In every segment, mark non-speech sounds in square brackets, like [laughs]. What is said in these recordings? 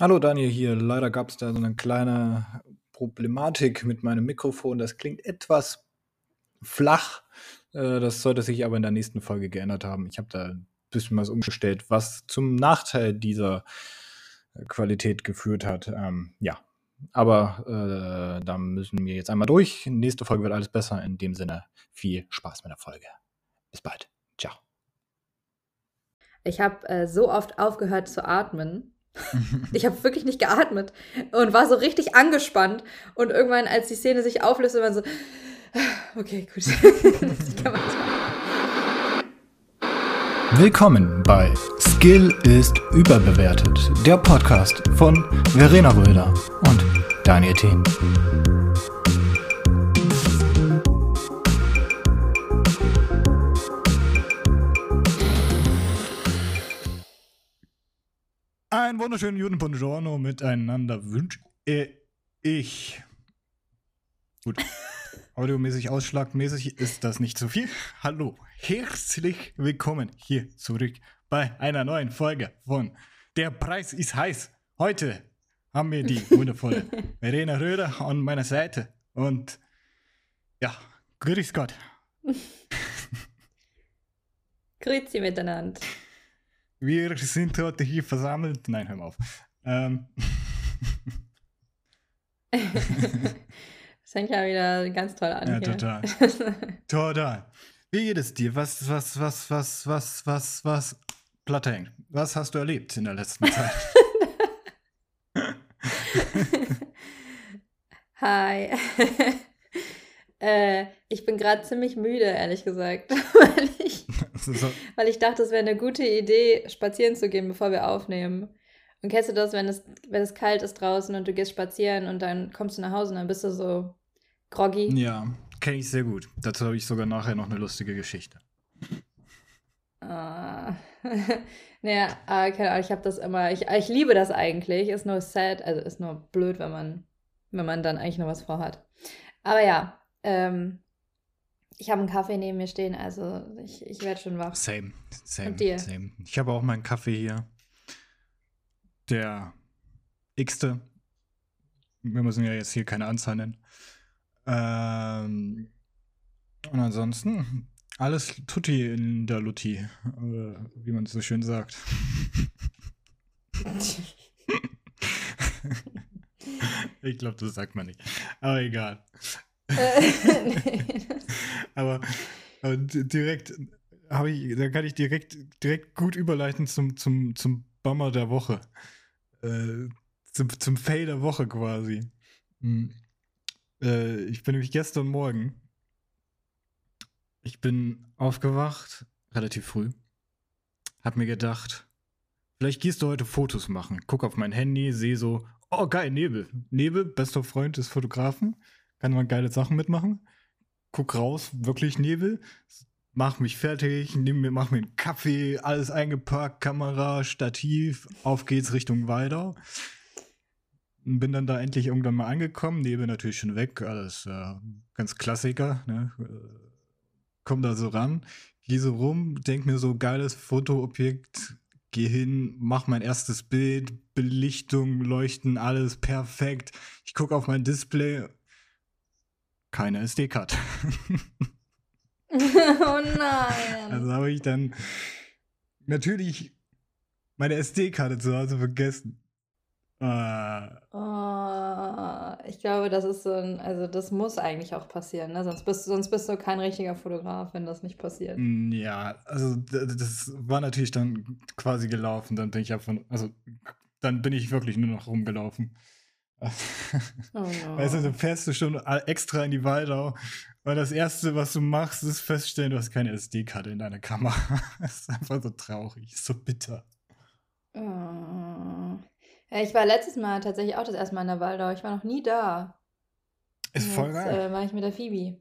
Hallo Daniel hier. Leider gab es da so eine kleine Problematik mit meinem Mikrofon. Das klingt etwas flach. Äh, das sollte sich aber in der nächsten Folge geändert haben. Ich habe da ein bisschen was umgestellt, was zum Nachteil dieser äh, Qualität geführt hat. Ähm, ja, aber äh, da müssen wir jetzt einmal durch. Nächste Folge wird alles besser. In dem Sinne, viel Spaß mit der Folge. Bis bald. Ciao. Ich habe äh, so oft aufgehört zu atmen. Ich habe wirklich nicht geatmet und war so richtig angespannt. Und irgendwann, als die Szene sich auflöste, war so, okay, gut. [laughs] Willkommen bei Skill ist überbewertet, der Podcast von Verena Röder und Daniel Thien. Einen wunderschönen guten Buongiorno miteinander wünsche ich. Gut. [laughs] Audiomäßig, ausschlagmäßig ist das nicht zu viel. Hallo, herzlich willkommen hier zurück bei einer neuen Folge von Der Preis ist heiß. Heute haben wir die [laughs] wundervolle Verena Röder an meiner Seite. Und ja, grüß Gott. [laughs] Grüezi miteinander. Wir sind heute hier versammelt. Nein, hör mal auf. Ähm. das [laughs] fängt ja wieder ganz toll an. Ja, hier. total. [laughs] total. Wie geht es dir? Was, was, was, was, was, was, was, Platte Was hast du erlebt in der letzten Zeit? [laughs] Hi. Äh, ich bin gerade ziemlich müde, ehrlich gesagt, [laughs] weil ich, [laughs] so, weil ich dachte, es wäre eine gute Idee, spazieren zu gehen, bevor wir aufnehmen. Und kennst du das, wenn es, wenn es kalt ist draußen und du gehst spazieren und dann kommst du nach Hause und dann bist du so groggy? ja, kenne ich sehr gut. Dazu habe ich sogar nachher noch eine lustige Geschichte. Ah. [laughs] naja, ah, keine Ahnung, ich habe das immer, ich, ich liebe das eigentlich. Ist nur sad, also ist nur blöd, wenn man, wenn man dann eigentlich noch was vorhat. Aber ja, ähm, ich habe einen Kaffee neben mir stehen, also ich, ich werde schon wach. Same, same, Und dir? same. Ich habe auch meinen Kaffee hier. Der x-te. Wir müssen ja jetzt hier keine Anzahl nennen. Ähm, und ansonsten alles Tutti in der Lutti, äh, wie man so schön sagt. [laughs] [laughs] ich glaube, das sagt man nicht. Aber egal. [laughs] Aber, aber di- direkt habe ich, da kann ich direkt, direkt gut überleiten zum, zum, zum Bummer der Woche. Äh, zum, zum Fail der Woche quasi. Hm. Äh, ich bin nämlich gestern Morgen. Ich bin aufgewacht, relativ früh. Hab mir gedacht, vielleicht gehst du heute Fotos machen. Guck auf mein Handy, sehe so, oh geil, Nebel. Nebel, bester Freund des Fotografen. Kann man geile Sachen mitmachen. Guck raus, wirklich Nebel, mach mich fertig, nimm mir, mach mir einen Kaffee, alles eingepackt, Kamera, Stativ, auf geht's Richtung. Und Bin dann da endlich irgendwann mal angekommen, Nebel natürlich schon weg, alles äh, ganz Klassiker, ne? Äh, Komm da so ran, geh so rum, denk mir so geiles Fotoobjekt, geh hin, mach mein erstes Bild, Belichtung, Leuchten, alles perfekt. Ich guck auf mein Display, keine SD-Card. [laughs] oh nein. Also habe ich dann natürlich meine SD-Karte zu Hause vergessen. Äh, Oh, ich glaube, das ist so ein, also das muss eigentlich auch passieren, ne? Sonst bist, sonst bist du kein richtiger Fotograf, wenn das nicht passiert. Mm, ja, also das war natürlich dann quasi gelaufen. Dann bin ich einfach, also dann bin ich wirklich nur noch rumgelaufen. Oh no. Weißt du, dann fährst du schon extra in die Waldau und das Erste, was du machst, ist feststellen, du hast keine SD-Karte in deiner Kamera. [laughs] Das ist einfach so traurig, so bitter. Oh. Ich war letztes Mal tatsächlich auch das erste Mal in der Waldau. Ich war noch nie da. Ist voll jetzt, geil. Äh, war ich mit der Phoebe.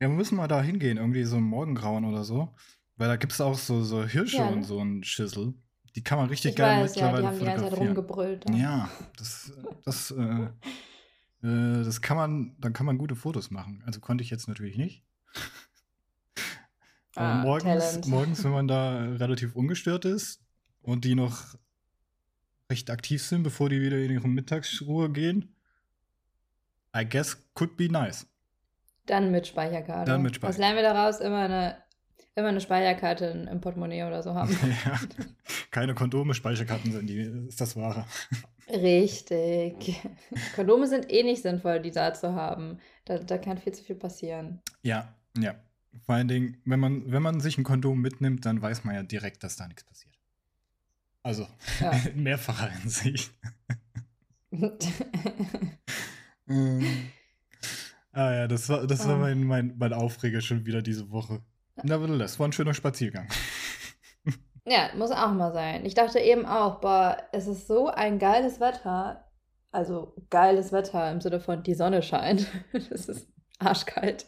Ja, wir müssen mal da hingehen, irgendwie so im Morgengrauen oder so. Weil da gibt es auch so, so Hirsche Ja, und so ein Schüssel. Die kann man richtig Ich geil weiß, ja, die mittlerweile haben die ganze Zeit fotografieren. rumgebrüllt. Ja, das, das, äh, [laughs] äh, das kann man, dann kann man gute Fotos machen. Also konnte ich jetzt natürlich nicht. [laughs] Aber Ah, morgens, Talent. morgens, wenn man da [laughs] relativ ungestört ist und die noch recht aktiv sind, bevor die wieder in ihre Mittagsruhe gehen. I guess could be nice. Dann mit Speicherkarte. Dann mit Was Speicher- lernen wir daraus? Immer eine, immer eine Speicherkarte in- im Portemonnaie oder so haben. [laughs] ja. Keine Kondome, Speicherkarten sind die, ist das Wahre. Richtig. Kondome sind eh nicht sinnvoll, die da zu haben. Da, da kann viel zu viel passieren. Ja, ja. Vor allen Dingen, wenn man, wenn man sich ein Kondom mitnimmt, dann weiß man ja direkt, dass da nichts passiert. Also, Ja. [laughs] in mehrfacher Hinsicht. [laughs] Ähm. Ah ja, das war, das war Ah. mein, mein, mein Aufreger schon wieder diese Woche. Nevertheless, war ein schöner Spaziergang. [laughs] ja, muss auch mal sein. Ich dachte eben auch, boah, es ist so ein geiles Wetter. Also geiles Wetter im Sinne von die Sonne scheint. [laughs] Es ist arschkalt.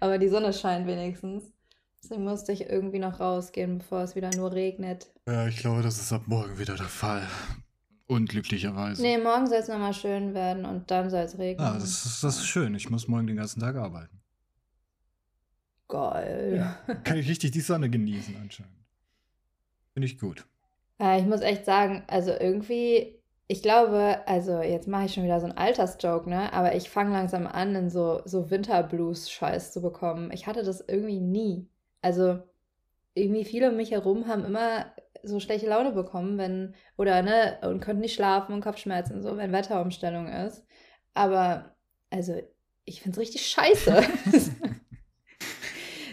Aber die Sonne scheint wenigstens. Deswegen musste ich irgendwie noch rausgehen, bevor es wieder nur regnet. Ja, ich glaube, das ist ab morgen wieder der Fall. Unglücklicherweise. Nee, morgen soll es nochmal schön werden und dann soll es regnen. Ah, das ist, das ist schön. Ich muss morgen den ganzen Tag arbeiten. Geil. Kann ich richtig die Sonne genießen anscheinend. Finde ich gut. Äh, ich muss echt sagen, also irgendwie, ich glaube, also jetzt mache ich schon wieder so einen Altersjoke, ne? Aber ich fange langsam an, in so, so Winterblues-Scheiß zu bekommen. Ich hatte das irgendwie nie. Also irgendwie viele um mich herum haben immer so schlechte Laune bekommen, wenn, oder ne, und konnten nicht schlafen und Kopfschmerzen und so, wenn Wetterumstellung ist. Aber, also, ich finde es richtig scheiße. [laughs] [laughs]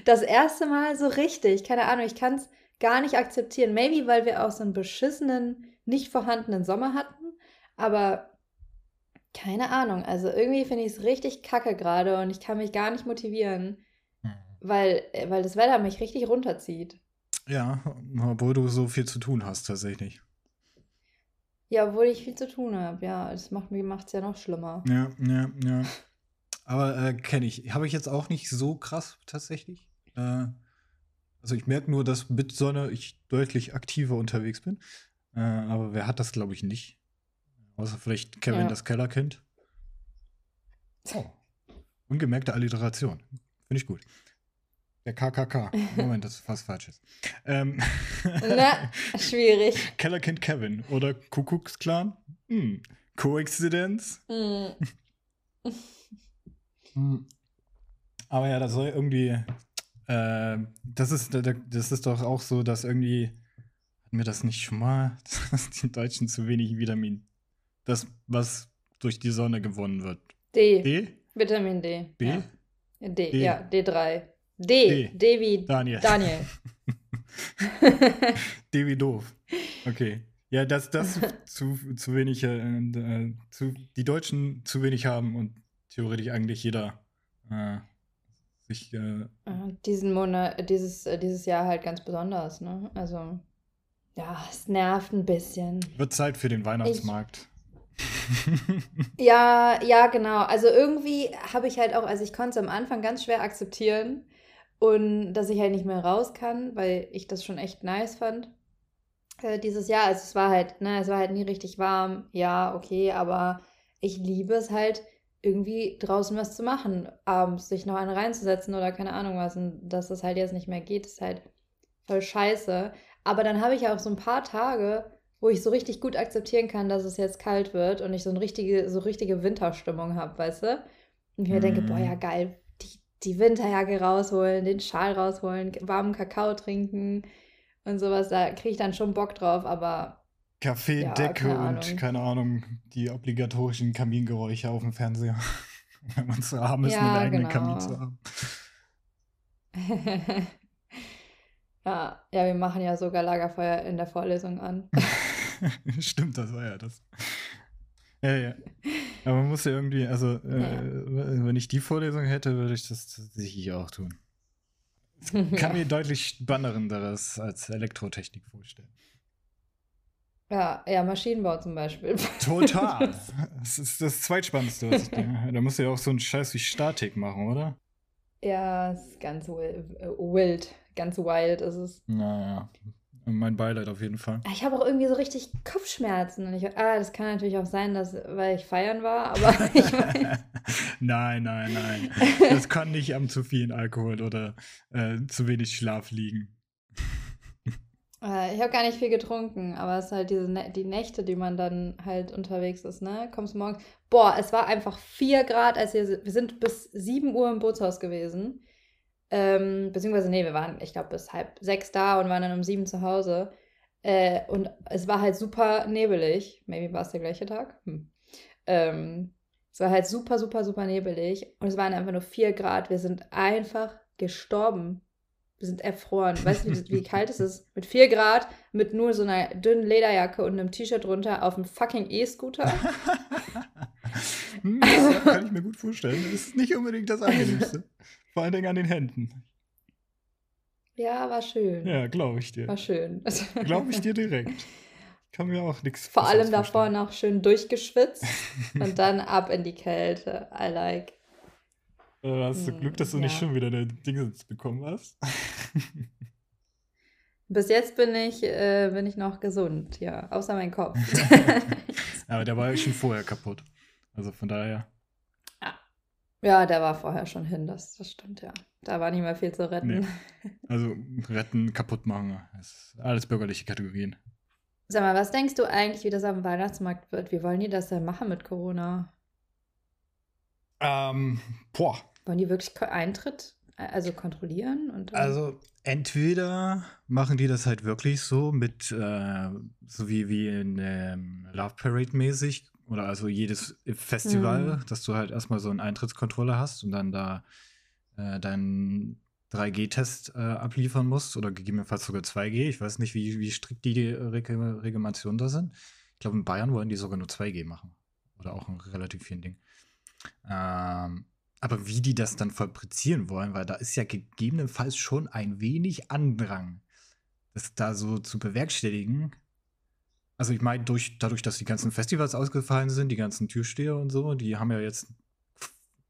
das erste Mal so richtig, keine Ahnung, ich kann es gar nicht akzeptieren. Maybe, weil wir auch so einen beschissenen, nicht vorhandenen Sommer hatten. Aber keine Ahnung. Also irgendwie finde ich es richtig kacke gerade und ich kann mich gar nicht motivieren, weil, äh, weil das Wetter mich richtig runterzieht. Ja, obwohl du so viel zu tun hast tatsächlich. Ja, obwohl ich viel zu tun habe. Ja, das macht macht's ja noch schlimmer. Ja, ja, ja. Aber äh, kenne ich. Habe ich jetzt auch nicht so krass tatsächlich. Äh, also ich merke nur, dass mit Sonne ich deutlich aktiver unterwegs bin. Äh, aber wer hat das, glaube ich, nicht? Außer vielleicht Kevin Ja. das Kellerkind. Oh. Ungemerkte Alliteration. Finde ich gut. Der KKK. [laughs] Moment, das ist fast falsches. Ähm, [laughs] Na, [laughs] schwierig. Kellerkind Kevin oder Kuckucksklan? Hm. Koinzidenz? Hm. Hm. Aber ja, das soll irgendwie. Äh, das, ist, das ist doch auch so, dass irgendwie. Hatten wir das nicht schon mal? [laughs] Dass die Deutschen zu wenig Vitamin. Das, was durch die Sonne gewonnen wird. D. D? Vitamin D. B? Ja. D, D. ja, D3. D. D. D, wie Daniel. Daniel. [laughs] D wie doof. Okay. Ja, dass das [laughs] zu, zu wenig, äh, äh, zu, die Deutschen zu wenig haben und theoretisch eigentlich jeder äh, sich. Äh, Äh, Diesen Monat, dieses, äh, dieses Jahr halt ganz besonders, ne? Also, ja, es nervt ein bisschen. wird Zeit für den Weihnachtsmarkt. Ja, ja, genau. Also irgendwie habe ich halt auch, also ich konnte es am Anfang ganz schwer akzeptieren und dass ich halt nicht mehr raus kann, weil ich das schon echt nice fand. Äh, dieses Jahr, also es war halt, ne, es war halt nie richtig warm. Ja, okay, aber ich liebe es halt irgendwie draußen was zu machen, abends sich noch eine reinzusetzen oder keine Ahnung was und dass das halt jetzt nicht mehr geht, ist halt voll scheiße. Aber dann habe ich ja auch so ein paar Tage, wo ich so richtig gut akzeptieren kann, dass es jetzt kalt wird und ich so eine richtige, so richtige Winterstimmung habe, weißt du? Und ich mir denke, Mhm. boah, ja geil, die, die Winterjacke rausholen, den Schal rausholen, warmen Kakao trinken und sowas, da kriege ich dann schon Bock drauf, aber Kaffee, Ja, und keine Ahnung, die obligatorischen Kamingeräusche auf dem Fernseher. [laughs] Wenn man zu arm ist, Ja, einen eigenen genau. Kamin zu haben. [laughs] ja, ja, wir machen ja sogar Lagerfeuer in der Vorlesung an. [laughs] Stimmt, das war ja das. Ja, ja. Aber man muss ja irgendwie, also, äh, wenn ich die Vorlesung hätte, würde ich das tatsächlich auch tun. Kann mir deutlich spannenderes als Elektrotechnik vorstellen. Ja, ja, Maschinenbau zum Beispiel. [laughs] Total. Das ist das Zweitspannendste, was ich denke. Da musst du ja auch so einen Scheiß wie Statik machen, oder? Ja, es ist ganz äh, wild, ganz wild ist es. Naja. Mein Beileid auf jeden Fall. Ich habe auch irgendwie so richtig Kopfschmerzen. Und ich, ah, das kann natürlich auch sein, dass, weil ich feiern war, aber [laughs] ich mein, [laughs] nein, nein, nein. Das kann nicht am zu vielen Alkohol oder äh, zu wenig Schlaf liegen. Äh, ich habe gar nicht viel getrunken, aber es ist halt diese die Nächte, die man dann halt unterwegs ist, ne? Kommst morgens. Boah, es war einfach 4 Grad, als wir, wir sind bis 7 Uhr im Bootshaus gewesen. Ähm, beziehungsweise, nee, wir waren, ich glaube, bis halb sechs da und waren dann um sieben zu Hause. Äh, und es war halt super nebelig. Maybe war es der gleiche Tag. Hm. Ähm, es war halt super, super, super nebelig. Und es waren einfach nur 4 Grad. Wir sind einfach gestorben. Wir sind erfroren. Weißt du, wie, wie kalt es ist? Mit 4 Grad, mit nur so einer dünnen Lederjacke und einem T-Shirt drunter auf einem fucking E-Scooter. hm, das kann ich mir gut vorstellen. Das ist nicht unbedingt das Angenehmste. Vor allen Dingen an den Händen. Ja, war schön. Ja, glaube ich dir. War schön. glaube ich dir direkt. Kann mir auch nichts Vor allem davor noch schön durchgeschwitzt und dann ab in die Kälte. I like. Äh, hast du Glück, dass du ja. nicht schon wieder eine Dingsens bekommen hast? [laughs] Bis jetzt bin ich, äh, bin ich noch gesund, ja. Außer mein Kopf. [laughs] Aber der war ja schon vorher kaputt. Also von daher. Ja, der war vorher schon hin, das, das stimmt, ja. Da war nicht mehr viel zu retten. Nee. [laughs] Also retten, kaputt machen, alles bürgerliche Kategorien. Sag mal, was denkst du eigentlich, wie das am Weihnachtsmarkt wird? Wie wollen die das denn machen mit Corona? Ähm, boah. Wollen die wirklich Eintritt, also kontrollieren? Und also entweder machen die das halt wirklich so mit, äh, so wie, wie in ähm, Love Parade mäßig, oder also jedes Festival, mhm. dass du halt erstmal so eine Eintrittskontrolle hast und dann da äh, deinen 3G-Test äh, abliefern musst oder gegebenenfalls sogar 2G. Ich weiß nicht, wie, wie strikt die, die Regulationen da sind. Ich glaube, in Bayern wollen die sogar nur 2G machen. Oder auch ein relativ vielen Ding. Ähm, aber wie die das dann fabrizieren wollen, weil da ist ja gegebenenfalls schon ein wenig Andrang, das da so zu bewerkstelligen, also ich meine, durch, dadurch, dass die ganzen Festivals ausgefallen sind, die ganzen Türsteher und so, die haben ja jetzt,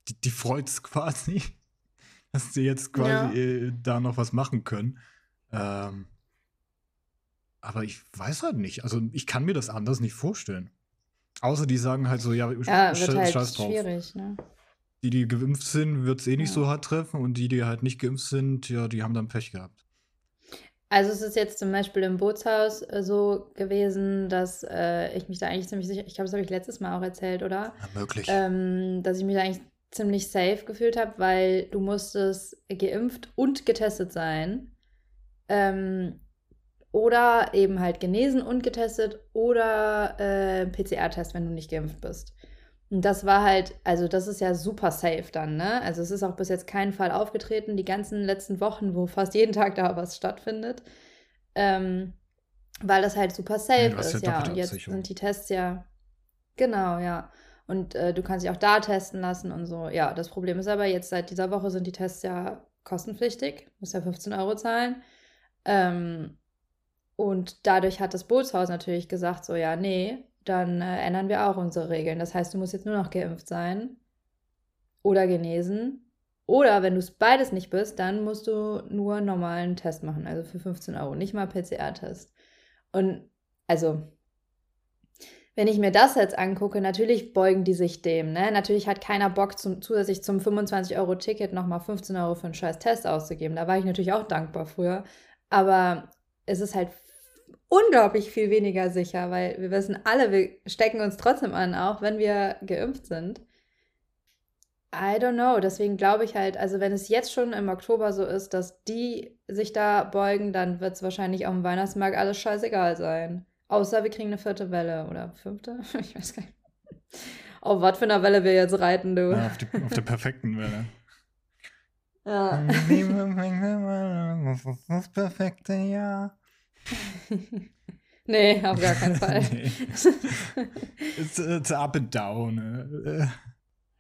die, die freut es [laughs] quasi, dass sie jetzt quasi ja. äh, da noch was machen können. Ähm, aber ich weiß halt nicht. Also ich kann mir das anders nicht vorstellen. Außer die sagen halt so, ja, ja sch halt scheiß drauf. Schwierig, ne? Die, die geimpft sind, wird es eh nicht ja. so hart treffen und die, die halt nicht geimpft sind, ja, die haben dann Pech gehabt. Also es ist jetzt zum Beispiel im Bootshaus äh, so gewesen, dass äh, ich mich da eigentlich ziemlich sicher, ich glaube, das habe ich letztes Mal auch erzählt, oder? Ja, möglich. Ähm, dass ich mich da eigentlich ziemlich safe gefühlt habe, weil du musstest geimpft und getestet sein. Ähm, oder eben halt genesen und getestet oder äh, PCR-Test, wenn du nicht geimpft bist. Und das war halt, also das ist ja super safe dann, ne? Also es ist auch bis jetzt kein Fall aufgetreten, die ganzen letzten Wochen, wo fast jeden Tag da was stattfindet. Ähm, weil das halt super safe ja, ist, ja. Und jetzt sind die Tests ja. Genau, ja. Und äh, du kannst dich auch da testen lassen und so. Ja, das Problem ist aber, jetzt seit dieser Woche sind die Tests ja kostenpflichtig. Musst ja 15 Euro zahlen. Ähm, und dadurch hat das Bootshaus natürlich gesagt, so, ja, nee, dann äh, ändern wir auch unsere Regeln. Das heißt, du musst jetzt nur noch geimpft sein oder genesen. Oder wenn du es beides nicht bist, dann musst du nur normalen Test machen, also für 15 Euro, nicht mal PCR-Test. Und also, wenn ich mir das jetzt angucke, natürlich beugen die sich dem. Ne? Natürlich hat keiner Bock, zum, zusätzlich zum 25-Euro-Ticket nochmal 15 Euro für einen scheiß Test auszugeben. Da war ich natürlich auch dankbar früher. Aber es ist halt unglaublich viel weniger sicher, weil wir wissen alle, wir stecken uns trotzdem an, auch wenn wir geimpft sind. I don't know. Deswegen glaube ich halt, also wenn es jetzt schon im Oktober so ist, dass die sich da beugen, dann wird es wahrscheinlich auf dem Weihnachtsmarkt alles scheißegal sein. Außer wir kriegen eine vierte Welle oder fünfte. [laughs] Ich weiß gar nicht. Auf was für eine Welle wir jetzt reiten, du. Ja, auf, die, auf der perfekten Welle. Ja. [laughs] Das perfekte Jahr. [laughs] nee, auf gar keinen Fall. [laughs] nee. it's, it's up and down.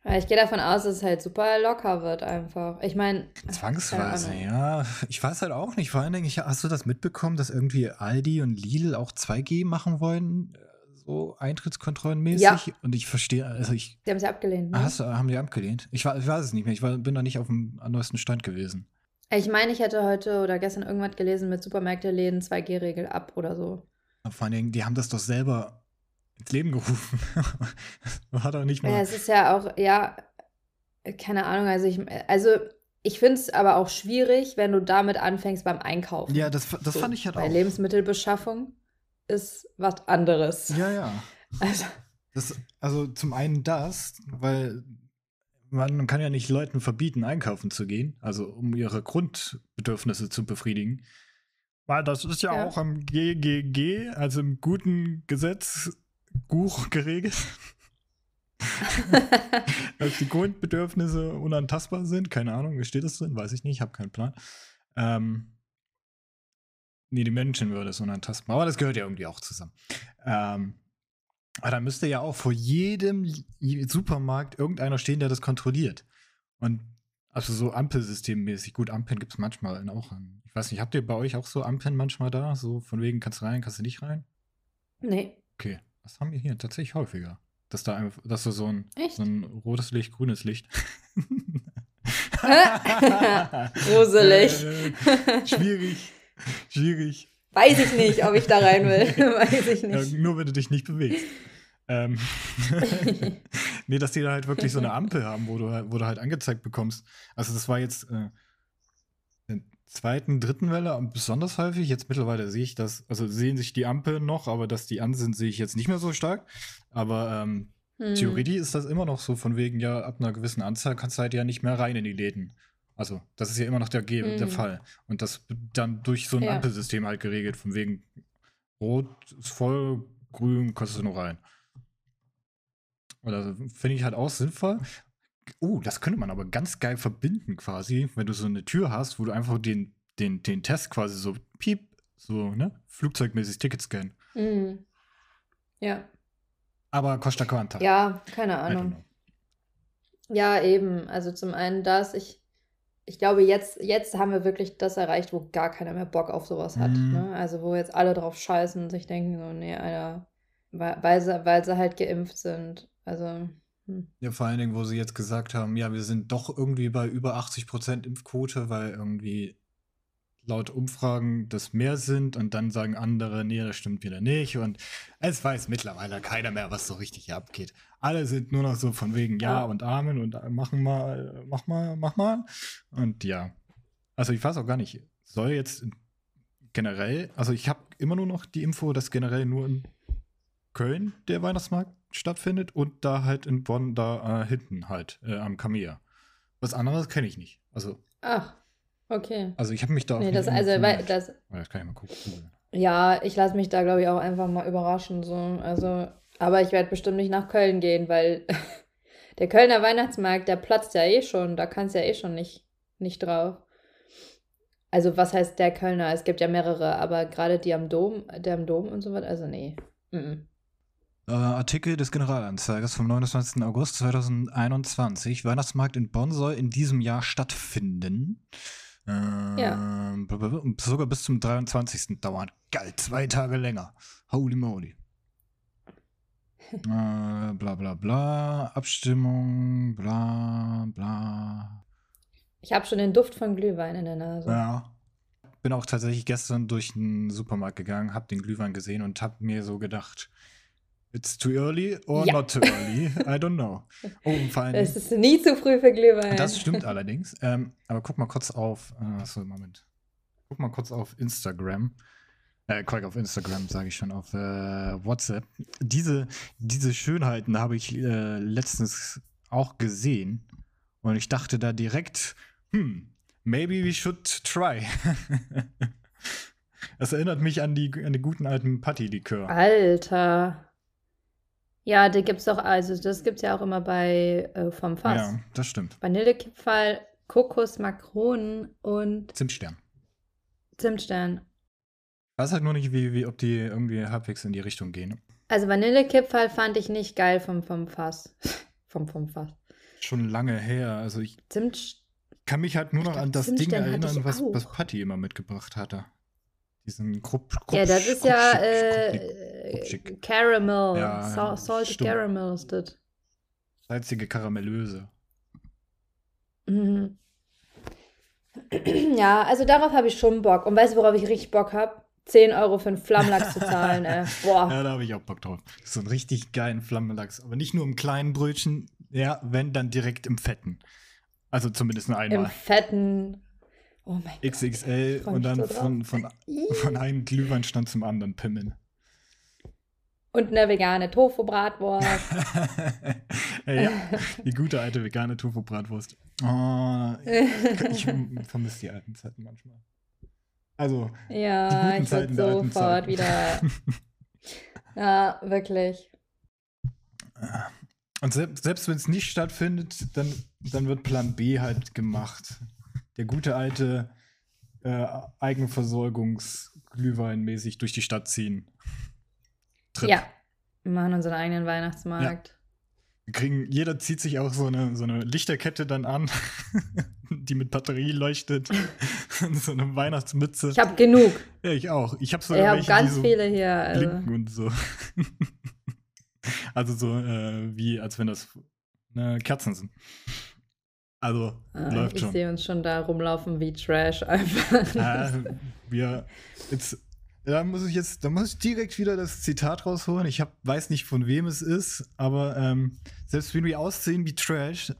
Ja, ich gehe davon aus, dass es halt super locker wird einfach. Ich meine. Zwangsweise, ja. Ich weiß halt auch nicht. Vor allen Dingen, ich, hast du das mitbekommen, dass irgendwie Aldi und Lidl auch 2G machen wollen? So Eintrittskontrollenmäßig? Ja. Und ich verstehe, also ich. Die haben sie abgelehnt. Ne? Hast, haben die abgelehnt? Ich, ich weiß es nicht mehr. Ich war, bin da nicht auf dem neuesten Stand gewesen. Ich meine, ich hätte heute oder gestern irgendwas gelesen mit Supermärkte läden 2G-Regel ab oder so. Vor allen Dingen, die haben das doch selber ins Leben gerufen. [laughs] War doch nicht mal. Ja, es ist ja auch, ja, keine Ahnung, also ich, also ich finde es aber auch schwierig, wenn du damit anfängst beim Einkaufen. Ja, das, das so, fand ich halt bei auch. Bei Lebensmittelbeschaffung ist was anderes. Ja, ja. [laughs] Also. Das, also zum einen das, weil man kann ja nicht Leuten verbieten, einkaufen zu gehen, also um ihre Grundbedürfnisse zu befriedigen. Weil das ist ja, ja. auch im GGG, also im guten Gesetzbuch geregelt. [laughs] dass die Grundbedürfnisse unantastbar sind. Keine Ahnung, wie steht das drin? Weiß ich nicht, ich habe keinen Plan. Ähm, nee, die Menschenwürde ist unantastbar, aber das gehört ja irgendwie auch zusammen. Ähm, aber da müsste ja auch vor jedem Supermarkt irgendeiner stehen, der das kontrolliert. Und also so Ampelsystemmäßig. Gut, Ampeln gibt es manchmal auch. An. Ich weiß nicht, habt ihr bei euch auch so Ampeln manchmal da? So von wegen, kannst du rein, kannst du nicht rein? Nee. Okay, das haben wir hier tatsächlich häufiger. Dass da einfach, dass du so ein, so ein rotes Licht, grünes Licht. [laughs] Gruselig. [laughs] Äh, schwierig. Schwierig. Weiß ich nicht, ob ich da rein will. [laughs] Weiß ich nicht. Ja, nur wenn du dich nicht bewegst. Ähm [laughs] nee, dass die da halt wirklich so eine Ampel haben, wo du, wo du halt angezeigt bekommst. Also das war jetzt äh, in der zweiten, dritten Welle besonders häufig. Jetzt mittlerweile sehe ich das, also sehen sich die Ampeln noch, aber dass die an sind, sehe ich jetzt nicht mehr so stark. Aber ähm, hm. theoretisch ist das immer noch so von wegen, ja, ab einer gewissen Anzahl kannst du halt ja nicht mehr rein in die Läden. Also, das ist ja immer noch der, hm. der Fall. Und das dann durch so ein ja. Ampelsystem halt geregelt, von wegen Rot ist voll, grün du nur rein. Oder finde ich halt auch sinnvoll. Oh, das könnte man aber ganz geil verbinden quasi, wenn du so eine Tür hast, wo du einfach den, den, den Test quasi so piep, so, ne, flugzeugmäßig Ticket scannen. Mhm. Ja. Aber Costa Quanta. Ja, keine Ahnung. Ja, eben. Also zum einen das, ich, ich glaube, jetzt, jetzt haben wir wirklich das erreicht, wo gar keiner mehr Bock auf sowas hat. Mhm. Ne? Also wo jetzt alle drauf scheißen und sich denken, so, nee, Alter, weil, weil, sie, weil sie halt geimpft sind. Also. Hm. Ja, vor allen Dingen, wo sie jetzt gesagt haben, ja, wir sind doch irgendwie bei über 80 Prozent Impfquote, weil irgendwie laut Umfragen das mehr sind und dann sagen andere, nee, das stimmt wieder nicht. Und es weiß mittlerweile keiner mehr, was so richtig hier abgeht. Alle sind nur noch so von wegen Ja, und Amen und äh, machen mal, mach mal, mach mal. Und ja. Also ich weiß auch gar nicht, soll jetzt generell, also ich habe immer nur noch die Info, dass generell nur in Köln der Weihnachtsmarkt stattfindet und da halt in Bonn da äh, hinten halt äh, am Kamea. Was anderes kenne ich nicht. Also. Ach. Okay. Also ich habe mich da auch nee, das, also, weil, das, das kann ich mal gucken. Ja, ich lasse mich da, glaube ich, auch einfach mal überraschen. So. Also, aber ich werde bestimmt nicht nach Köln gehen, weil [laughs] der Kölner Weihnachtsmarkt, der platzt ja eh schon. Da kannst du ja eh schon nicht, nicht drauf. Also, was heißt der Kölner? Es gibt ja mehrere, aber gerade die am Dom, der am Dom und so weiter, also nee. Mm -mm. Äh, Artikel des Generalanzeigers vom 29. August 2021. Weihnachtsmarkt in Bonn soll in diesem Jahr stattfinden. Ja. Ähm, sogar bis zum 23. dauern. Geil, zwei Tage länger. Holy moly. äh, bla bla bla. Abstimmung, bla bla. Ich habe schon den Duft von Glühwein in der Nase. Ja. Bin auch tatsächlich gestern durch den Supermarkt gegangen, habe den Glühwein gesehen und habe mir so gedacht, It's too early or ja. not too early. I don't know. Oh, vor allem, es ist nie zu früh für Glühwein. Das stimmt allerdings. Ähm, aber guck mal kurz auf. Äh, so, Moment. Guck mal kurz auf Instagram. Äh, Quack auf Instagram, sage ich schon, auf äh, WhatsApp. Diese, diese Schönheiten habe ich äh, letztens auch gesehen. Und ich dachte da direkt, hm, maybe we should try. [laughs] das erinnert mich an die, an die guten alten Patti-Likör. Alter. Ja, die gibt's doch, also das gibt's ja auch immer bei äh, vom Fass. Ja, das stimmt. Vanillekipferl, Kokos, Makronen und Zimtstern. Zimtstern. Ich weiß halt nur nicht, wie, wie, ob die irgendwie halbwegs in die Richtung gehen. Also Vanillekipferl fand ich nicht geil vom, vom Fass. [laughs] vom, vom Fass. Schon lange her. Also ich Zimt kann mich halt nur noch an das Ding erinnern, was, was Patti immer mitgebracht hatte. Diesen Krupp, Krupp Ja, das ist ja äh, Caramel. Ja, Sa Salted stimmt. Caramel ist das. Salzige Karamellöse. Mhm. [clears throat] Ja, also darauf habe ich schon Bock. Und weißt du, worauf ich richtig Bock habe? 10 Euro für einen Flammlachs zu zahlen, ey. [laughs] Boah. Ja, da habe ich auch Bock drauf. So einen richtig geilen Flammlachs. Aber nicht nur im kleinen Brötchen, ja, wenn, dann direkt im fetten. Also zumindest nur Im einmal. fetten. Oh mein Gott. XXL freu und dann von, von, von einem Glühweinstand zum anderen pimmeln. Und eine vegane Tofu-Bratwurst. [laughs] ja, die gute alte vegane Tofu-Bratwurst. Oh, ich vermisse die alten Zeiten manchmal. Also, Die ja, guten ich Zeiten der alten sofort Zeiten. wieder. [laughs] Ja, wirklich. und selbst, selbst wenn es nicht stattfindet, dann, dann wird Plan B halt gemacht. Der gute alte äh, Eigenversorgungs-Glühwein mäßig durch die Stadt ziehen. Trip. Ja. Wir machen unseren eigenen Weihnachtsmarkt. Wir kriegen, jeder zieht sich auch so eine, so eine Lichterkette dann an, [laughs] die mit Batterie leuchtet. [laughs] So eine Weihnachtsmütze. Ich habe genug. ja, ich auch. Ich habe Ich sogar habe welche, ganz so viele hier. Also. und so. [laughs] also so äh, wie, als wenn das äh, Kerzen sind. Also, Ah, läuft ich schon. sehe uns schon da rumlaufen wie Trash einfach. Ja, wir jetzt da muss ich jetzt, da muss ich direkt wieder das Zitat rausholen. Ich hab, weiß nicht, von wem es ist, aber ähm, selbst wenn wir aussehen wie Trash,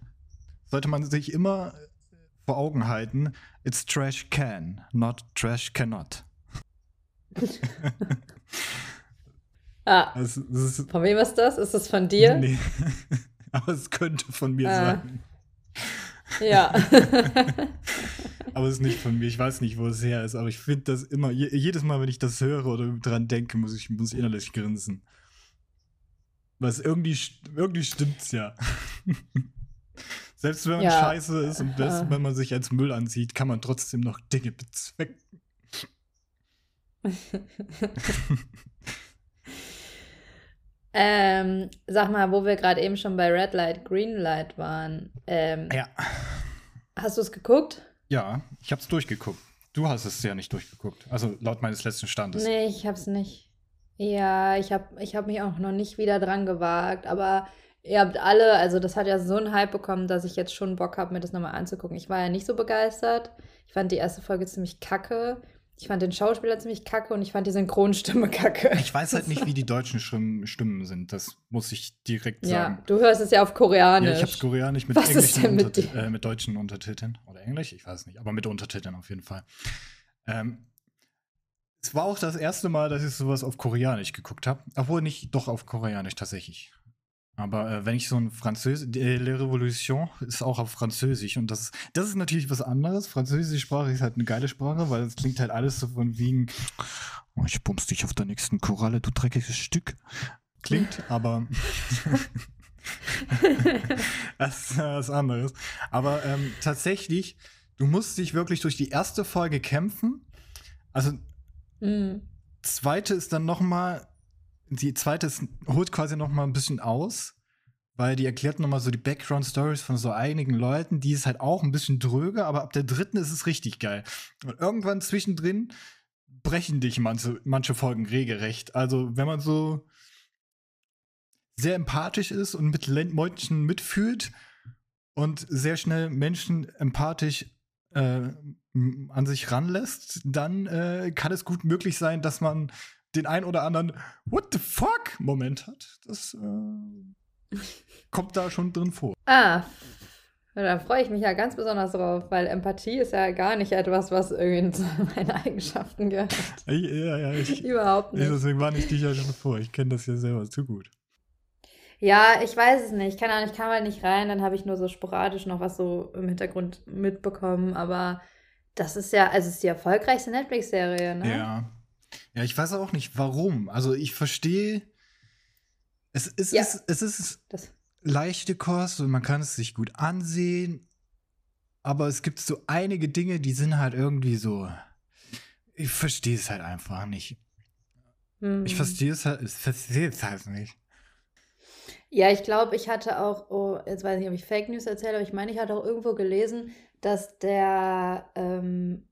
sollte man sich immer vor Augen halten: It's Trash can, not Trash cannot. [laughs] ah, Also, das ist, von wem ist das? Ist das von dir? Nee. [laughs] aber es könnte von mir Ah. sein. Ja. [laughs] Aber es ist nicht von mir. Ich weiß nicht, wo es her ist. Aber ich finde das immer, je, jedes Mal, wenn ich das höre oder dran denke, muss ich, muss ich innerlich grinsen. Was irgendwie, irgendwie stimmt's ja. [laughs] Selbst wenn man Ja. scheiße ist und das, wenn man sich als Müll ansieht, kann man trotzdem noch Dinge bezwecken. [laughs] ähm, sag mal, wo wir gerade eben schon bei Red Light, Green Light waren. Ähm, Ja. Hast du es geguckt? Ja, ich hab's durchgeguckt. Du hast es ja nicht durchgeguckt. Also laut meines letzten Standes. Nee, ich hab's nicht. Ja, ich hab, ich hab mich auch noch nicht wieder dran gewagt, aber ihr habt alle, also das hat ja so einen Hype bekommen, dass ich jetzt schon Bock habe, mir das nochmal anzugucken. Ich war ja nicht so begeistert. Ich fand die erste Folge ziemlich kacke. Ich fand den Schauspieler ziemlich kacke und ich fand die Synchronstimme [laughs] kacke. Ich weiß halt nicht, wie die deutschen Stimmen, sind. Das muss ich direkt sagen. Ja, du hörst es ja auf Koreanisch. Ja, ich hab's koreanisch mit Was ist englischen denn mit Unterti- dir? äh, mit deutschen Untertiteln. Oder Englisch, ich weiß nicht, aber mit Untertiteln auf jeden Fall. Ähm, es war auch das erste Mal, dass ich sowas auf Koreanisch geguckt habe. Obwohl nicht doch auf Koreanisch tatsächlich. Aber äh, wenn ich so ein Französisch, äh, Le Revolution ist auch auf Französisch und das, das ist natürlich was anderes. Französische Sprache ist halt eine geile Sprache, weil es klingt halt alles so von wegen, oh, ich bumps dich auf der nächsten Koralle, du dreckiges Stück. Klingt, aber [laughs] das ist äh, was anderes. Aber ähm, tatsächlich, du musst dich wirklich durch die erste Folge kämpfen. Also Mm. zweite ist dann noch mal die zweite ist, holt quasi noch mal ein bisschen aus, weil die erklärt noch mal so die Background Stories von so einigen Leuten, die ist halt auch ein bisschen dröge, aber ab der dritten ist es richtig geil. Und irgendwann zwischendrin brechen dich manche, manche Folgen regelrecht. Also, wenn man so sehr empathisch ist und mit Menschen mitfühlt und sehr schnell Menschen empathisch äh, an sich ranlässt, dann äh, kann es gut möglich sein, dass man den ein oder anderen What the fuck Moment hat. Das äh, [laughs] kommt da schon drin vor. Ah, da freue ich mich ja ganz besonders drauf, weil Empathie ist ja gar nicht etwas, was irgendwie zu [laughs] meinen Eigenschaften gehört. Ich, ja, ja, ich, [laughs] Überhaupt ich, nicht. deswegen warne ich dich ja schon vor. Ich kenne das ja selber zu gut. Ja, ich weiß es nicht. Keine Ahnung, ich kam halt nicht rein, dann habe ich nur so sporadisch noch was so im Hintergrund mitbekommen, aber das ist ja, also es ist die erfolgreichste Netflix-Serie, ne? Ja. Ja, ich weiß auch nicht, warum. Also ich verstehe. Es, es, Ja. ist, es ist Das, leichte Kost und man kann es sich gut ansehen. Aber es gibt so einige Dinge, die sind halt irgendwie so. Ich verstehe es halt einfach nicht. hm. Ich verstehe es halt, ich verstehe es halt nicht. Ja, ich glaube, ich hatte auch, oh, jetzt weiß ich nicht, ob ich Fake News erzähle, aber ich meine, ich hatte auch irgendwo gelesen, dass der, ähm,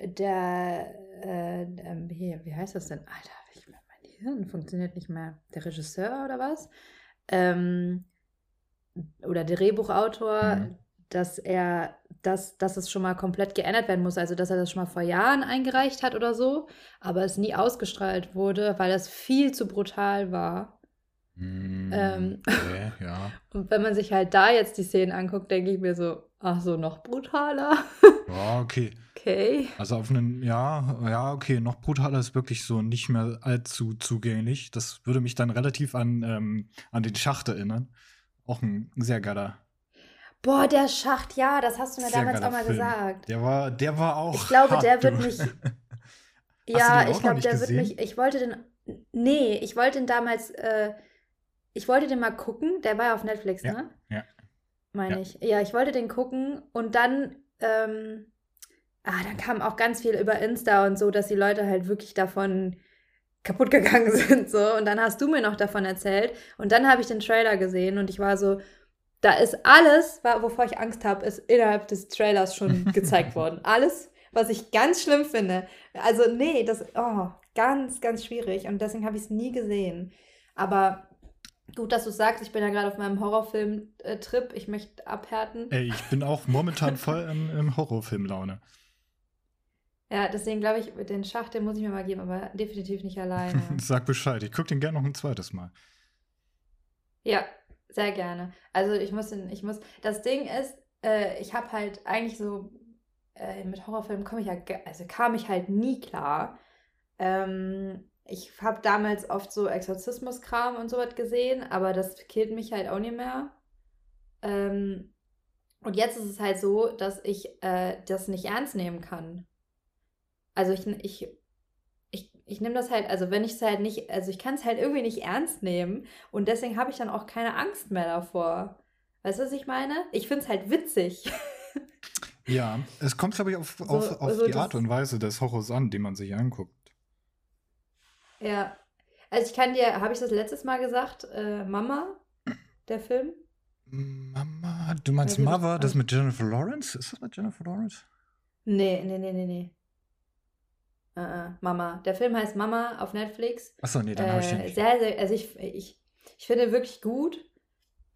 der, äh, ähm, wie, heißt das denn? Alter, ich, mein Hirn funktioniert nicht mehr. Der Regisseur oder was? Ähm, oder der Drehbuchautor, Mhm. dass er, dass, dass es schon mal komplett geändert werden muss. Also, dass er das schon mal vor Jahren eingereicht hat oder so, aber es nie ausgestrahlt wurde, weil das viel zu brutal war. Hm. Mm, [laughs] ähm, okay, ja. Und wenn man sich halt da jetzt die Szenen anguckt, denke ich mir so, ach so, noch brutaler. Ja, okay. [laughs] Okay. Also auf einen, ja, ja, okay, noch brutaler ist wirklich so nicht mehr allzu zugänglich. Das würde mich dann relativ an, ähm, an den Schacht erinnern. Auch ein sehr geiler. Boah, der Schacht, ja, das hast du mir damals auch mal Film. gesagt. Der war, der war auch. Ich glaube, hart, der wird mich. [laughs] ja, ich glaube, der gesehen? wird mich. Ich wollte den. Nee, ich wollte den damals. Äh, ich wollte den mal gucken. Der war ja auf Netflix, ja, ne? Ja. Meine ja. ich. Ja, ich wollte den gucken und dann. Ähm, ah, dann kam auch ganz viel über Insta und so, dass die Leute halt wirklich davon kaputt [laughs] gegangen sind. So. Und dann hast du mir noch davon erzählt. Und dann habe ich den Trailer gesehen und ich war so, da ist alles, wovor ich Angst habe, ist innerhalb des Trailers schon [laughs] gezeigt worden. Alles, was ich ganz schlimm finde. Also, nee, das, oh, ganz, ganz schwierig. Und deswegen habe ich es nie gesehen. Aber gut, dass du sagst, ich bin ja gerade auf meinem Horrorfilm-Trip. Ich möchte abhärten. Ey, ich bin auch momentan voll im, im Horrorfilm-Laune. Ja, deswegen glaube ich, den Schach, den muss ich mir mal geben, aber definitiv nicht alleine. [laughs] Sag Bescheid, ich gucke den gerne noch ein zweites Mal. Ja, sehr gerne. Also ich muss, ich muss, das Ding ist, äh, ich habe halt eigentlich so, äh, mit Horrorfilmen komme ich ja, also kam ich halt nie klar. Ähm, ich habe damals oft so Exorzismuskram und sowas gesehen, aber das killt mich halt auch nicht mehr. Ähm, und jetzt ist es halt so, dass ich äh, das nicht ernst nehmen kann. Also ich, ich ich nehme das halt, also wenn ich es halt nicht, also ich kann es halt irgendwie nicht ernst nehmen und deswegen habe ich dann auch keine Angst mehr davor. Weißt du, was ich meine? Ich finde es halt witzig. [laughs] Ja, es kommt, glaube ich, auf, so, auf, auf so die Art und Weise des Horrors an, die man sich anguckt. Ja. Also ich kann dir, habe ich das letztes Mal gesagt, äh, Mama, der Film? Mama, du meinst also, Mother, das mit Jennifer Lawrence? Ist das mit Jennifer Lawrence? Nee, nee, nee, nee, nee. Uh, Mama. Der Film heißt Mama auf Netflix. Achso, nee, dann äh, habe ich den nicht. Sehr, sehr, also ich, ich, ich finde ihn wirklich gut.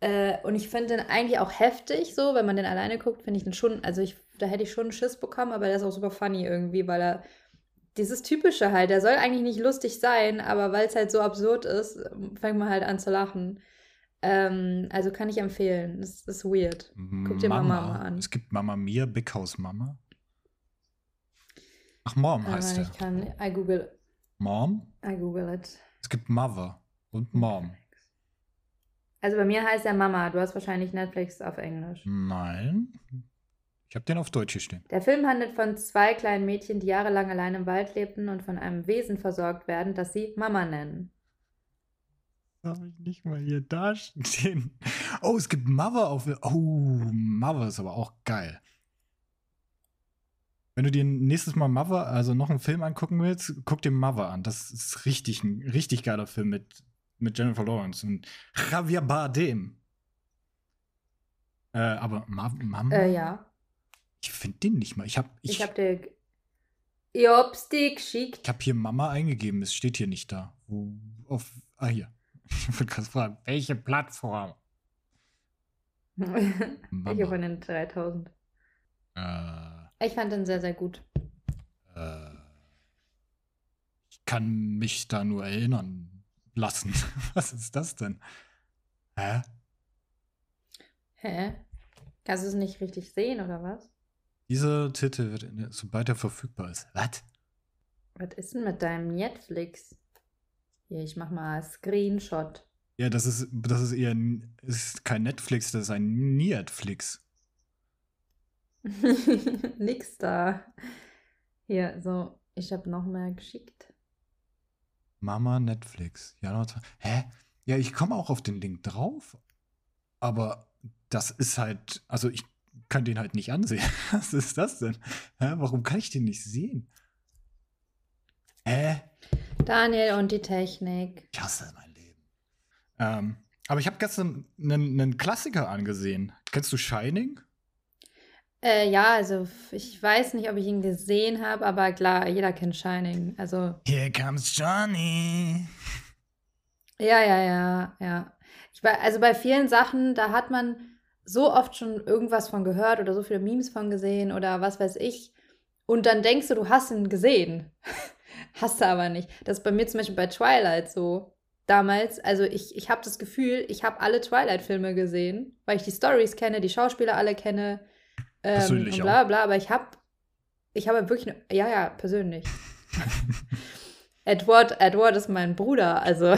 Äh, und ich finde den eigentlich auch heftig, so, wenn man den alleine guckt, finde ich den schon, also ich, da hätte ich schon einen Schiss bekommen, aber der ist auch super funny irgendwie, weil er dieses Typische halt, der soll eigentlich nicht lustig sein, aber weil es halt so absurd ist, fängt man halt an zu lachen. Ähm, also kann ich empfehlen. Das ist weird. Guck dir Mama, Mama an. Es gibt Mama Mia, Big House Mama. Ach, Mom heißt der. Ich kann, I google. Mom? I google it. Es gibt Mother und Mom. Also bei mir heißt er Mama. Du hast wahrscheinlich Netflix auf Englisch. Nein. Ich habe den auf Deutsch hier stehen. Der Film handelt von zwei kleinen Mädchen, die jahrelang allein im Wald lebten und von einem Wesen versorgt werden, das sie Mama nennen. Habe ich nicht mal hier dastehen. [laughs] Oh, es gibt Mother auf. Oh, Mother ist aber auch geil. Wenn du dir nächstes Mal Mother, also noch einen Film angucken willst, guck dir Mother an. Das ist richtig ein richtig geiler Film mit, mit Jennifer Lawrence und Javier Bardem. Äh, aber Ma Mama? Äh, ja. Ich finde den nicht mal. Ich habe ich, ich hab dir ich hab's dir geschickt. Ich habe hier Mama eingegeben, es steht hier nicht da. Wo, auf, ah, hier. [laughs] Ich würde gerade fragen, welche Plattform? Welche von den 3000? Äh. Ich fand den sehr, sehr gut. Äh, ich kann mich da nur erinnern lassen. [laughs] Was ist das denn? Hä? Hä? Kannst du es nicht richtig sehen, oder was? Dieser Titel wird, in, sobald er verfügbar ist. Was? Was ist denn mit deinem Netflix? Hier, ich mach mal Screenshot. Ja, das ist, das ist eher ist kein Netflix, das ist ein Netflix. [laughs] Nix da. Hier, so, ich habe noch mehr geschickt. Mama Netflix. Ja, hä? Ja, ich komme auch auf den Link drauf, aber das ist halt, also ich kann den halt nicht ansehen. [laughs] Was ist das denn? Hä? Warum kann ich den nicht sehen? Hä? Daniel und die Technik. Ich hasse mein Leben. Ähm, aber ich habe gestern einen, einen Klassiker angesehen. Kennst du Shining? Äh, ja, also ich weiß nicht, ob ich ihn gesehen habe, aber klar, jeder kennt Shining. Also. Here comes Johnny. Ja, ja, ja, ja. Ich, also bei vielen Sachen, da hat man so oft schon irgendwas von gehört oder so viele Memes von gesehen oder was weiß ich. Und dann denkst du, du hast ihn gesehen. [laughs] hast du aber nicht. Das ist bei mir zum Beispiel bei Twilight so. damals, also ich, ich habe das Gefühl, ich habe alle Twilight-Filme gesehen, weil ich die Stories kenne, die Schauspieler alle kenne. Ähm, Persönlich und bla bla, aber ich habe ich habe wirklich, ne, ja, ja, persönlich. [laughs] Edward, Edward ist mein Bruder, also.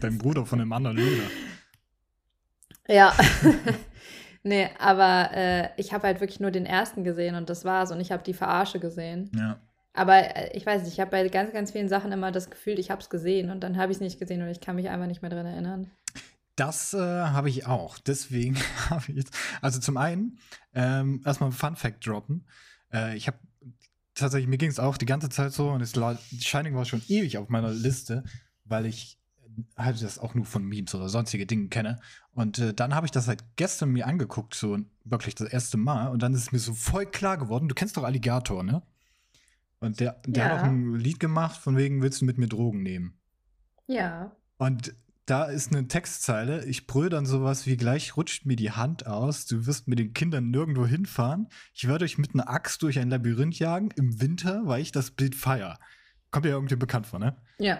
Dein Bruder von dem anderen Luder. [laughs] Ja. Nee, aber äh, ich habe halt wirklich nur den ersten gesehen und das war's. Und ich habe die Verarsche gesehen. Ja. Aber äh, ich weiß nicht, ich habe bei ganz, ganz vielen Sachen immer das Gefühl, ich habe es gesehen und dann habe ich es nicht gesehen und ich kann mich einfach nicht mehr dran erinnern. Das äh, habe ich auch. Deswegen [laughs] habe ich jetzt. Also zum einen, ähm, erstmal ein Fun Fact droppen. Äh, ich habe tatsächlich, mir ging es auch die ganze Zeit so und es Shining war schon ewig auf meiner Liste, weil ich halt das auch nur von Memes oder sonstige Dinge kenne. Und äh, dann habe ich das seit gestern mir angeguckt, so wirklich das erste Mal. Und dann ist es mir so voll klar geworden. Du kennst doch Alligator, ne? Und der, der Ja. hat auch ein Lied gemacht, von wegen, willst du mit mir Drogen nehmen? Ja. Und da ist eine Textzeile, ich brüll dann sowas wie gleich rutscht mir die Hand aus, du wirst mit den Kindern nirgendwo hinfahren, ich werde euch mit einer Axt durch ein Labyrinth jagen, im Winter, weil ich das Bild feier. Kommt ja irgendwie bekannt vor, ne? Ja.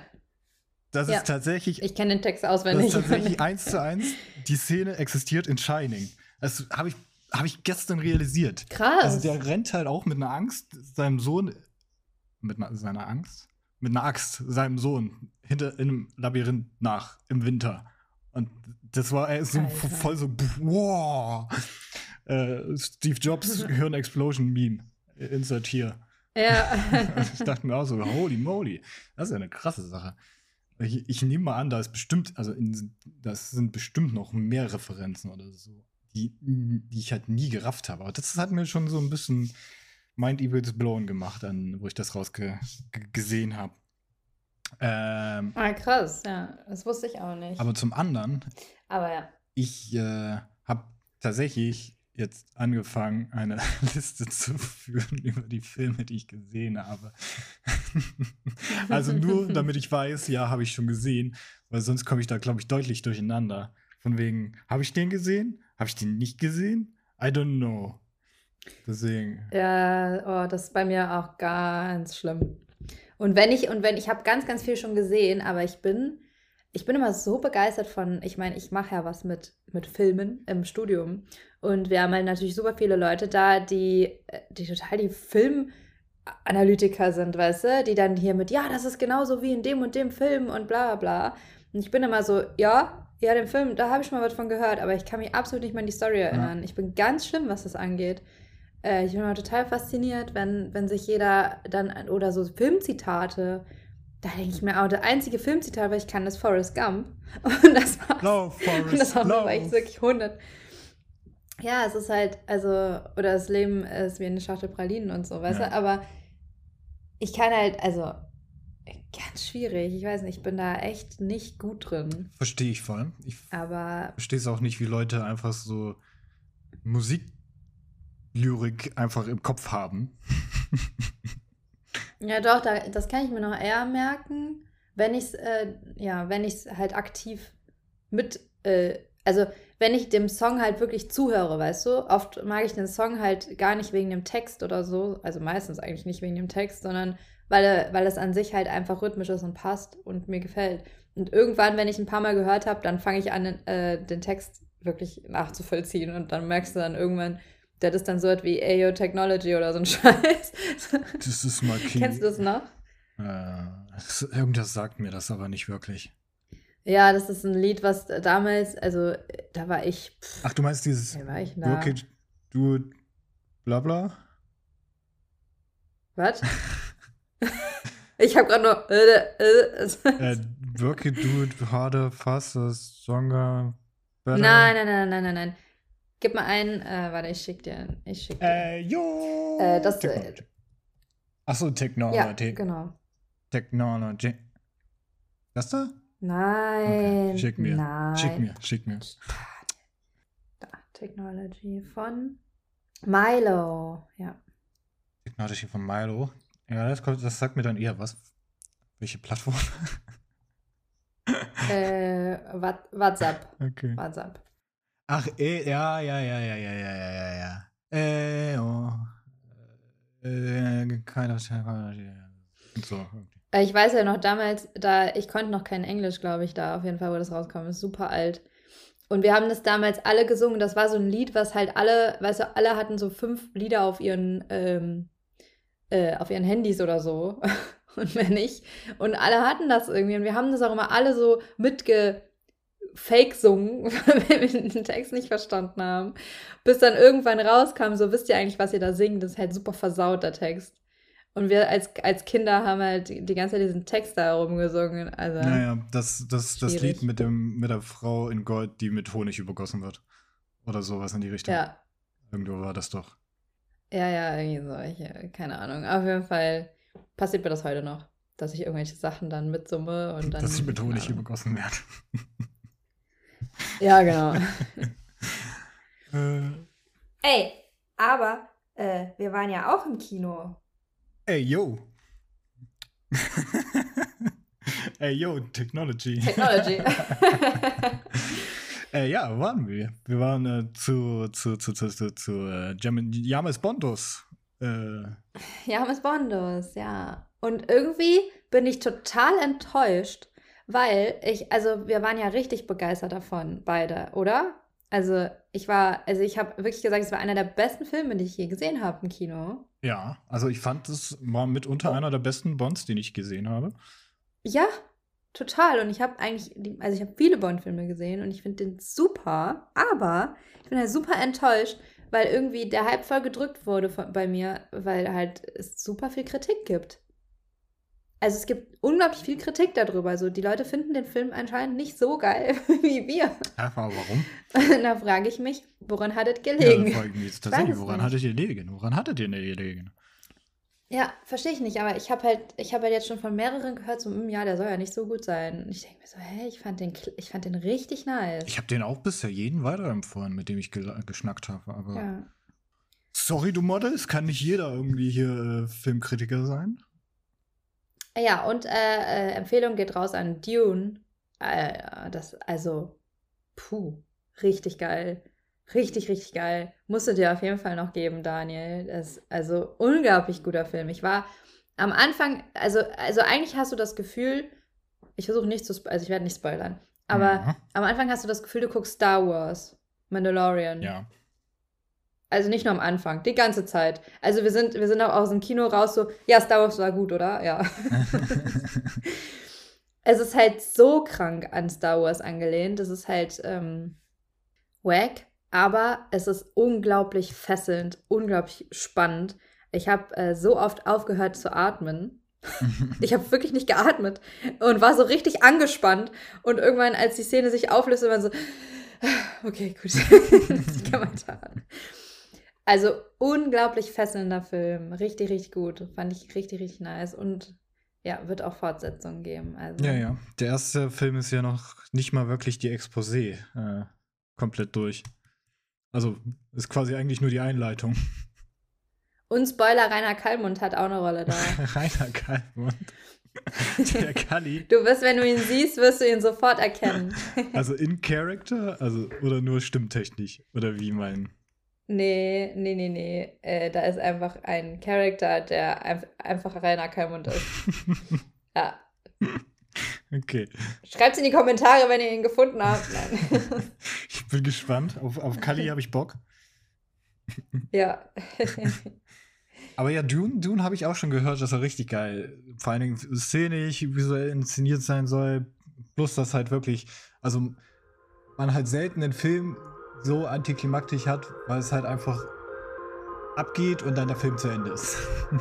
Das Ja. ist tatsächlich, Ich kenne den Text das auswendig. ist tatsächlich [laughs] eins zu eins, die Szene existiert in Shining. Das habe ich, hab ich gestern realisiert. Krass. Also der rennt halt auch mit einer Angst seinem Sohn, mit einer, seiner Angst? Mit einer Axt seinem Sohn hinter in einem Labyrinth nach im Winter. Und das war er ist so Alter. voll so, wow. Äh, Steve Jobs [laughs] Hirn-Explosion-Meme. Insert hier. ja. [laughs] ich dachte mir auch so, holy moly, das ist ja eine krasse Sache. Ich, ich nehme mal an, da ist bestimmt, also in, das sind bestimmt noch mehr Referenzen oder so, die, die ich halt nie gerafft habe. Aber das hat mir schon so ein bisschen Mind Evils Blown gemacht, an, wo ich das rausgesehen habe. Ähm, ah, krass. Ja, das wusste ich auch nicht. aber zum anderen, Aber ja. ich äh, habe tatsächlich jetzt angefangen, eine [laughs] Liste zu führen [laughs] über die Filme, die ich gesehen habe. [laughs] also nur, damit ich weiß, ja, habe ich schon gesehen, weil sonst komme ich da, glaube ich, deutlich durcheinander. Von wegen, habe ich den gesehen? Habe ich den nicht gesehen? I don't know. Deswegen. Ja, oh, das ist bei mir auch ganz schlimm. Und wenn ich, und wenn, ich habe ganz, ganz viel schon gesehen, aber ich bin, ich bin immer so begeistert von, ich meine, ich mache ja was mit, mit Filmen im Studium. Und wir haben halt natürlich super viele Leute da, die, die total die Filmanalytiker sind, weißt du, die dann hier mit, ja, das ist genauso wie in dem und dem Film und bla bla bla. Und ich bin immer so, ja, ja, den Film, da habe ich mal was von gehört, aber ich kann mich absolut nicht mehr an die Story erinnern. Ich bin ganz schlimm, was das angeht. Äh, ich bin immer total fasziniert, wenn, wenn sich jeder dann, oder so Filmzitate, da denke ich mir auch, der einzige Filmzitat, was ich kann, ist Forrest Gump. [laughs] Und das war Lauf, und Forrest, das auch nur, lauf. weil ich wirklich 100. Ja, es ist halt, also, oder das Leben ist wie eine Schachtel Pralinen und so, weißt Ja. du, aber ich kann halt, also, ganz schwierig, ich weiß nicht, ich bin da echt nicht gut drin, Verstehe ich voll. Ich aber verstehe es auch nicht, wie Leute einfach so Musiklyrik einfach im Kopf haben. [laughs] Ja, doch, da, das kann ich mir noch eher merken, wenn ich es, äh, ja, halt aktiv mit, äh, also wenn ich dem Song halt wirklich zuhöre, weißt du? Oft mag ich den Song halt gar nicht wegen dem Text oder so, also meistens eigentlich nicht wegen dem Text, sondern weil, weil es an sich halt einfach rhythmisch ist und passt und mir gefällt. Und irgendwann, wenn ich ein paar Mal gehört habe, dann fange ich an, äh, den Text wirklich nachzuvollziehen und dann merkst du dann irgendwann, das ist dann so etwas wie Ayo Technology oder so ein [laughs] Scheiß. Das ist mal King. Kennst du das noch? Äh, irgendwas sagt mir das aber nicht wirklich. Ja, das ist ein Lied, was damals, also da war ich, pff, Ach, du meinst dieses wer war ich da? Work it, do it, bla bla? Was? [laughs] ich habe gerade nur. Äh, äh, Äh, work it, do it harder, faster, stronger, better. nein, nein, nein, nein, nein, nein. Gib mal ein, äh, warte, ich schick dir. Ich schick dir. Äh, jo. Äh, das- Technology. Achso, ja, Technology. genau. Technology. Das da? Nein. Okay, schick mir. Nein. Schick mir, schick mir. Da, Technology von Milo. Ja. Technology von Milo. Ja, das, kommt, das sagt mir dann eher was. Welche Plattform? [laughs] äh, What- WhatsApp. Okay. WhatsApp. Ach, eh, ja, ja, ja, ja, ja, ja, ja, ja, ja. Äh, oh. Äh, keine. Und so. okay. Äh, ich weiß ja noch damals, da ich konnte noch kein Englisch, glaube ich, da auf jeden Fall, wo das rauskam, ist super alt. Und wir haben das damals alle gesungen. Das war so ein Lied, was halt alle, weißt du, alle hatten so fünf Lieder auf ihren, ähm, äh, auf ihren Handys oder so. [laughs] Und wenn nicht. Und alle hatten das irgendwie. Und wir haben das auch immer alle so mitge fake sungen, [laughs] weil wir den Text nicht verstanden haben. Bis dann irgendwann rauskam, so wisst ihr eigentlich, was ihr da singt. Das ist halt super versaut, der Text. Und wir als, als Kinder haben halt die ganze Zeit diesen Text da rumgesungen. Also naja, das, das, das Lied mit, dem, mit der Frau in Gold, die mit Honig übergossen wird. Oder sowas in die Richtung. Ja. Irgendwo war das doch. Ja, ja, irgendwie solche, keine Ahnung. Auf jeden Fall passiert mir das heute noch, dass ich irgendwelche Sachen dann mitsumme und dann. Dass ich mit Honig übergossen werde. [laughs] ja, genau. [laughs] äh. Ey, aber äh, wir waren ja auch im Kino. Ey, yo. [laughs] Ey, yo, Technology. Technology. [laughs] äh, ja, waren wir. Wir waren äh, zu, zu, zu, zu, zu, zu äh, James Bondos. Äh. James Bondos, ja. Und irgendwie bin ich total enttäuscht, weil ich, also wir waren ja richtig begeistert davon, beide, oder? Also ich war, also ich habe wirklich gesagt, es war einer der besten Filme, die ich je gesehen habe im Kino. Ja, also ich fand, es war mitunter einer der besten Bonds, den ich gesehen habe. Ja, total. Und ich habe eigentlich, also ich habe viele Bond-Filme gesehen und ich finde den super, aber ich bin halt super enttäuscht, weil irgendwie der Hype voll gedrückt wurde von, bei mir, weil halt es super viel Kritik gibt also es gibt unglaublich viel Kritik darüber. Also die Leute finden den Film anscheinend nicht so geil [laughs] wie wir. Aber warum? [laughs] da frage ich mich, woran hat es gelegen? Ja, frage ich mich tatsächlich, woran hattet ihr gelegen? Woran hattet ihr gelegen? Ja, verstehe ich nicht, aber ich habe halt, ich habe halt jetzt schon von mehreren gehört, so, hm, ja, der soll ja nicht so gut sein. Und ich denke mir so, hä, ich fand den, ich fand den richtig nice. Ich habe den auch bisher jeden weiterempfohlen, mit dem ich ge geschnackt habe, aber. Ja. Sorry, du Model, es kann nicht jeder irgendwie hier äh, Filmkritiker sein. Ja, und äh, äh, Empfehlung geht raus an Dune. Äh, das, also, puh, richtig geil. Richtig, richtig geil. Musst du dir auf jeden Fall noch geben, Daniel. Das ist also unglaublich guter Film. Ich war am Anfang, also, also eigentlich hast du das Gefühl, ich versuche nicht zu, also ich werde nicht spoilern, aber mhm. am Anfang hast du das Gefühl, du guckst Star Wars, Mandalorian. Ja. Also nicht nur am Anfang, die ganze Zeit. Also wir sind, wir sind auch aus dem Kino raus so, ja, Star Wars war gut, oder? Ja. [laughs] es ist halt so krank an Star Wars angelehnt. Es ist halt ähm, wack, aber es ist unglaublich fesselnd, unglaublich spannend. Ich habe äh, so oft aufgehört zu atmen. [laughs] ich habe wirklich nicht geatmet und war so richtig angespannt. Und irgendwann, als die Szene sich auflöste, war so, okay, gut, [laughs] ich kann weiter. Also unglaublich fesselnder Film. Richtig, richtig gut. Fand ich richtig, richtig nice. Und ja, wird auch Fortsetzungen geben. Also. Ja, ja. Der erste Film ist ja noch nicht mal wirklich die Exposé äh, komplett durch. Also ist quasi eigentlich nur die Einleitung. Und Spoiler, Rainer Kallmund hat auch eine Rolle da. [laughs] Rainer Kallmund. Der Kalli. Du wirst, wenn du ihn siehst, wirst du ihn sofort erkennen. also in Character, also oder nur stimmtechnisch oder wie mein Nee, nee, nee, nee. Äh, da ist einfach ein Charakter, der einf einfach Rainer Kalmund ist. [laughs] ja. Okay. Schreibt es in die Kommentare, wenn ihr ihn gefunden habt. Nein. [laughs] ich bin gespannt. Auf, auf Kali habe ich Bock. [laughs] ja. Aber ja, Dune, Dune habe ich auch schon gehört, dass er richtig geil, vor allen Dingen szenisch, visuell inszeniert sein soll. Plus, dass halt wirklich, also man halt selten einen Film so antiklimaktisch hat, weil es halt einfach abgeht und dann der Film zu Ende ist. [laughs]